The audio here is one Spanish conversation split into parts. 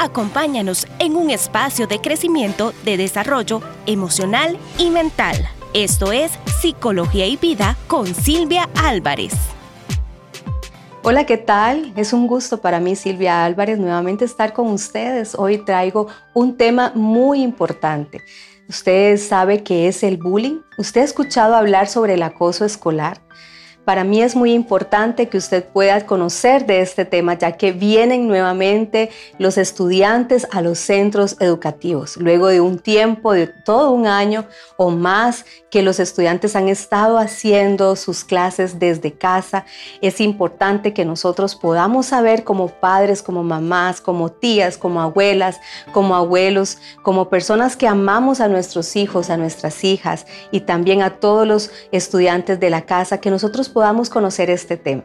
Acompáñanos en un espacio de crecimiento, de desarrollo emocional y mental. Esto es Psicología y Vida con Silvia Álvarez. Hola, ¿qué tal? Es un gusto para mí, Silvia Álvarez, nuevamente estar con ustedes. Hoy traigo un tema muy importante. Usted sabe qué es el bullying. ¿Usted ha escuchado hablar sobre el acoso escolar? Para mí es muy importante que usted pueda conocer de este tema, ya que vienen nuevamente los estudiantes a los centros educativos, luego de un tiempo, de todo un año o más que los estudiantes han estado haciendo sus clases desde casa. Es importante que nosotros podamos saber como padres, como mamás, como tías, como abuelas, como abuelos, como personas que amamos a nuestros hijos, a nuestras hijas y también a todos los estudiantes de la casa, que nosotros podamos conocer este tema.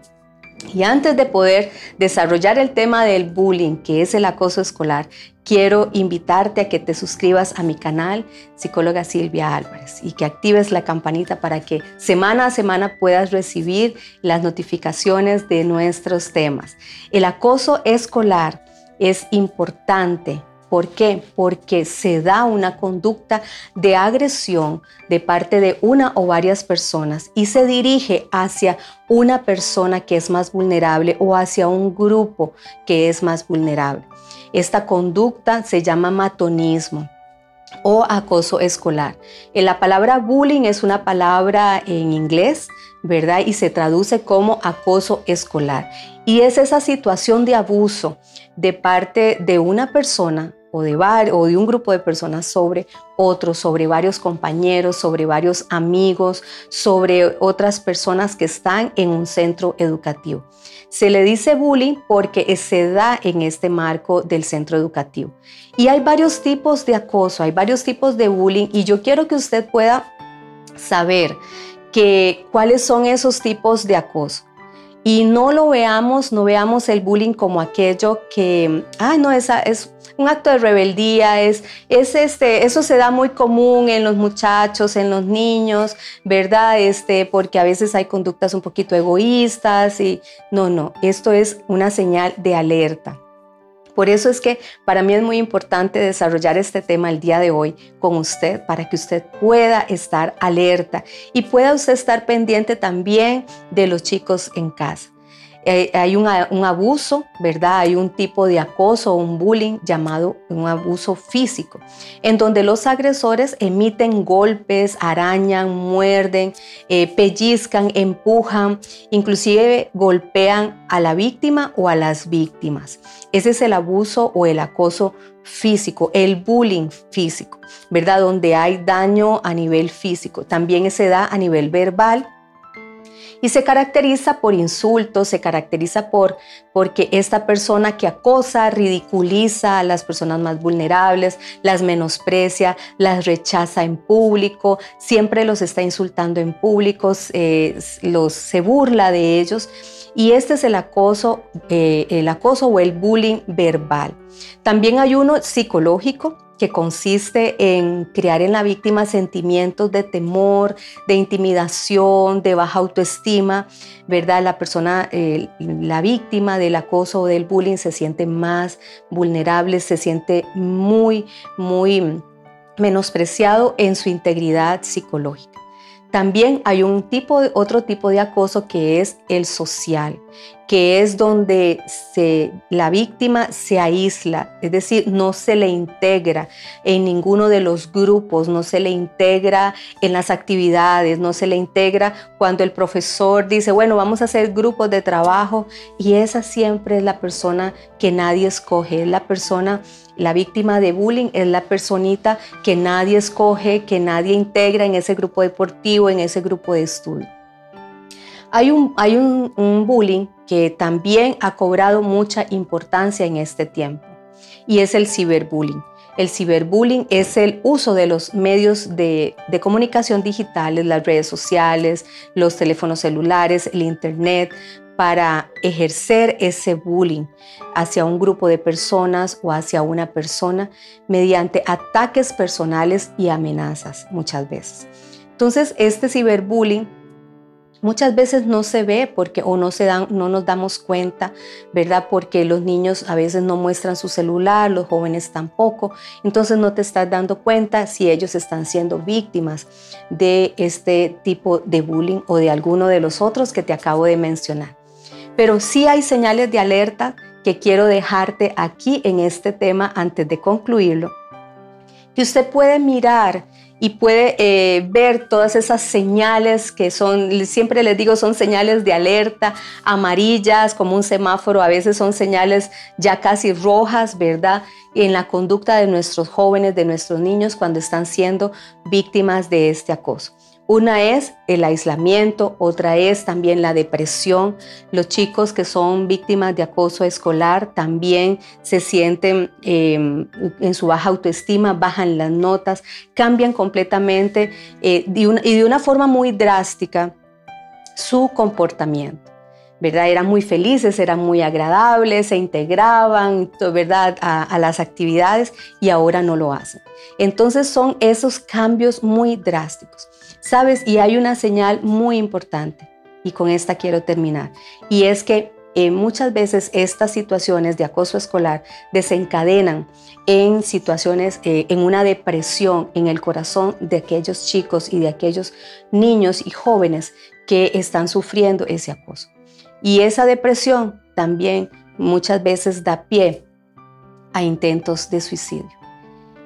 Y antes de poder desarrollar el tema del bullying, que es el acoso escolar, quiero invitarte a que te suscribas a mi canal, psicóloga Silvia Álvarez, y que actives la campanita para que semana a semana puedas recibir las notificaciones de nuestros temas. El acoso escolar es importante ¿Por qué? Porque se da una conducta de agresión de parte de una o varias personas y se dirige hacia una persona que es más vulnerable o hacia un grupo que es más vulnerable. Esta conducta se llama matonismo o acoso escolar. La palabra bullying es una palabra en inglés, ¿verdad? Y se traduce como acoso escolar. Y es esa situación de abuso de parte de una persona o de, un grupo de personas sobre otros, sobre varios compañeros, sobre varios amigos, sobre otras personas que están en un centro educativo. Se le dice bullying porque se da en este marco del centro educativo. Y hay varios tipos de acoso, hay varios tipos de bullying y yo quiero que usted pueda saber que, cuáles son esos tipos de acoso y no lo veamos, no veamos el bullying como aquello que, ay, no, esa es un acto de rebeldía, es, es este, eso se da muy común en los muchachos, en los niños, ¿verdad? Este, porque a veces hay conductas un poquito egoístas y no, no, esto es una señal de alerta. Por eso es que para mí es muy importante desarrollar este tema el día de hoy con usted para que usted pueda estar alerta y pueda usted estar pendiente también de los chicos en casa. Hay un, abuso, ¿verdad? Hay un tipo de acoso o un bullying llamado un abuso físico, en donde los agresores emiten golpes, arañan, muerden, eh, pellizcan, empujan, inclusive golpean a la víctima o a las víctimas. Ese es el abuso o el acoso físico, el bullying físico, ¿verdad? Donde hay daño a nivel físico. También se da a nivel verbal y se caracteriza por insultos, se caracteriza por porque esta persona que acosa, ridiculiza a las personas más vulnerables, las menosprecia, las rechaza en público, siempre los está insultando en público, eh, los se burla de ellos. Y este es el acoso, eh, el acoso o el bullying verbal. También hay uno psicológico que consiste en crear en la víctima sentimientos de temor, de intimidación, de baja autoestima, ¿verdad? La persona, eh, la víctima del acoso o del bullying se siente más vulnerable, se siente muy, muy menospreciado en su integridad psicológica. También hay un tipo, otro tipo de acoso que es el social, que es donde la víctima se aísla, es decir, no se le integra en ninguno de los grupos, no se le integra en las actividades, no se le integra cuando el profesor dice, bueno, vamos a hacer grupos de trabajo y esa siempre es la persona que nadie escoge, es la persona, la víctima de bullying es la personita que nadie escoge, que nadie integra en ese grupo deportivo, en ese grupo de estudio. Hay un, bullying que también ha cobrado mucha importancia en este tiempo y es el ciberbullying. El ciberbullying es el uso de los medios de, de, comunicación digitales, las redes sociales, los teléfonos celulares, el Internet, para ejercer ese bullying hacia un grupo de personas o hacia una persona mediante ataques personales y amenazas muchas veces. Entonces, este ciberbullying muchas veces no se ve porque o no se dan no nos damos cuenta, ¿verdad? Porque los niños a veces no muestran su celular, los jóvenes tampoco. Entonces no te estás dando cuenta si ellos están siendo víctimas de este tipo de bullying o de alguno de los otros que te acabo de mencionar. Pero sí hay señales de alerta que quiero dejarte aquí en este tema antes de concluirlo. Que usted puede mirar y puede eh, ver todas esas señales que son, siempre les digo, son señales de alerta, amarillas como un semáforo, a veces son señales ya casi rojas, ¿verdad? En la conducta de nuestros jóvenes, de nuestros niños cuando están siendo víctimas de este acoso. Una es el aislamiento, otra es también la depresión. Los chicos que son víctimas de acoso escolar también se sienten em, en su baja autoestima, bajan las notas, cambian completamente eh, y de una forma muy drástica su comportamiento. ¿Verdad? Eran muy felices, eran muy agradables, se integraban, ¿verdad? a, las actividades y ahora no lo hacen. Entonces son esos cambios muy drásticos. ¿Sabes? Y hay una señal muy importante, y con esta quiero terminar, y es que eh, muchas veces estas situaciones de acoso escolar desencadenan en situaciones, eh, en una depresión en el corazón de aquellos chicos y de aquellos niños y jóvenes que están sufriendo ese acoso. Y esa depresión también muchas veces da pie a intentos de suicidio.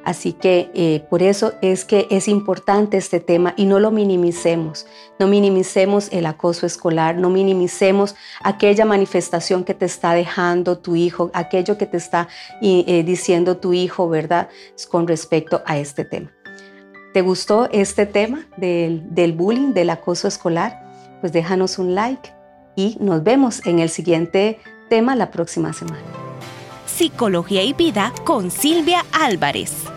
Así que eh, por eso es que es importante este tema y no lo minimicemos. No minimicemos el acoso escolar, no minimicemos aquella manifestación que te está dejando tu hijo, aquello que te está eh, diciendo tu hijo, ¿verdad? Con respecto a este tema. ¿Te gustó este tema del, del bullying, del acoso escolar? Pues déjanos un like y nos vemos en el siguiente tema la próxima semana. Psicología y vida con Silvia Álvarez.